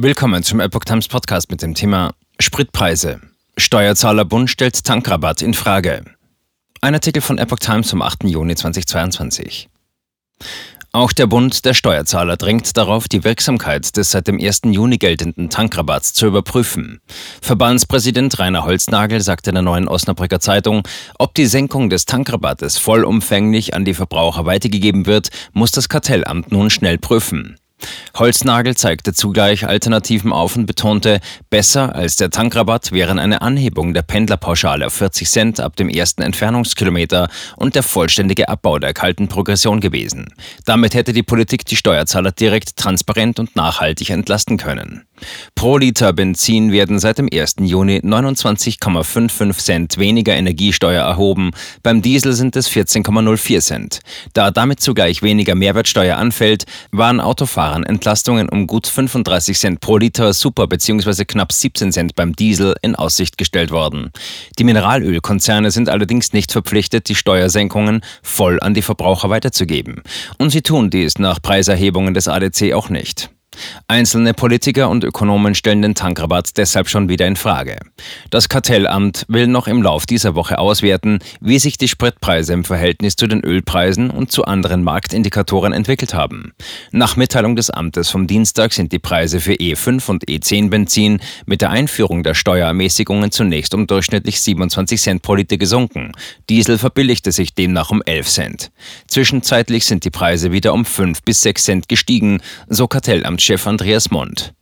Willkommen zum Epoch Times Podcast mit dem Thema Spritpreise. Steuerzahlerbund stellt Tankrabatt in Frage. Ein Artikel von Epoch Times vom 8. Juni 2022. Auch der Bund der Steuerzahler drängt darauf, die Wirksamkeit des seit dem 1. Juni geltenden Tankrabatts zu überprüfen. Verbandspräsident Rainer Holznagel sagte in der neuen Osnabrücker Zeitung, ob die Senkung des Tankrabattes vollumfänglich an die Verbraucher weitergegeben wird, muss das Kartellamt nun schnell prüfen. Holznagel zeigte zugleich Alternativen auf und betonte, besser als der Tankrabatt wären eine Anhebung der Pendlerpauschale auf 40 Cent ab dem ersten Entfernungskilometer und der vollständige Abbau der kalten Progression gewesen. Damit hätte die Politik die Steuerzahler direkt transparent und nachhaltig entlasten können. Pro Liter Benzin werden seit dem 1. Juni 29,55 Cent weniger Energiesteuer erhoben, beim Diesel sind es 14,04 Cent. Da damit zugleich weniger Mehrwertsteuer anfällt, waren Autofahrern Entlastungen um gut 35 Cent pro Liter Super bzw. knapp 17 Cent beim Diesel in Aussicht gestellt worden. Die Mineralölkonzerne sind allerdings nicht verpflichtet, die Steuersenkungen voll an die Verbraucher weiterzugeben. Und sie tun dies nach Preiserhebungen des ADC auch nicht. Einzelne Politiker und Ökonomen stellen den Tankrabatt deshalb schon wieder in Frage. Das Kartellamt will noch im Lauf dieser Woche auswerten, wie sich die Spritpreise im Verhältnis zu den Ölpreisen und zu anderen Marktindikatoren entwickelt haben. Nach Mitteilung des Amtes vom Dienstag sind die Preise für E5 und E10 Benzin mit der Einführung der Steuerermäßigungen zunächst um durchschnittlich 27 Cent pro Liter gesunken. Diesel verbilligte sich demnach um 11 Cent. Zwischenzeitlich sind die Preise wieder um 5 bis 6 Cent gestiegen, so Kartellamt Chef Andreas Mond.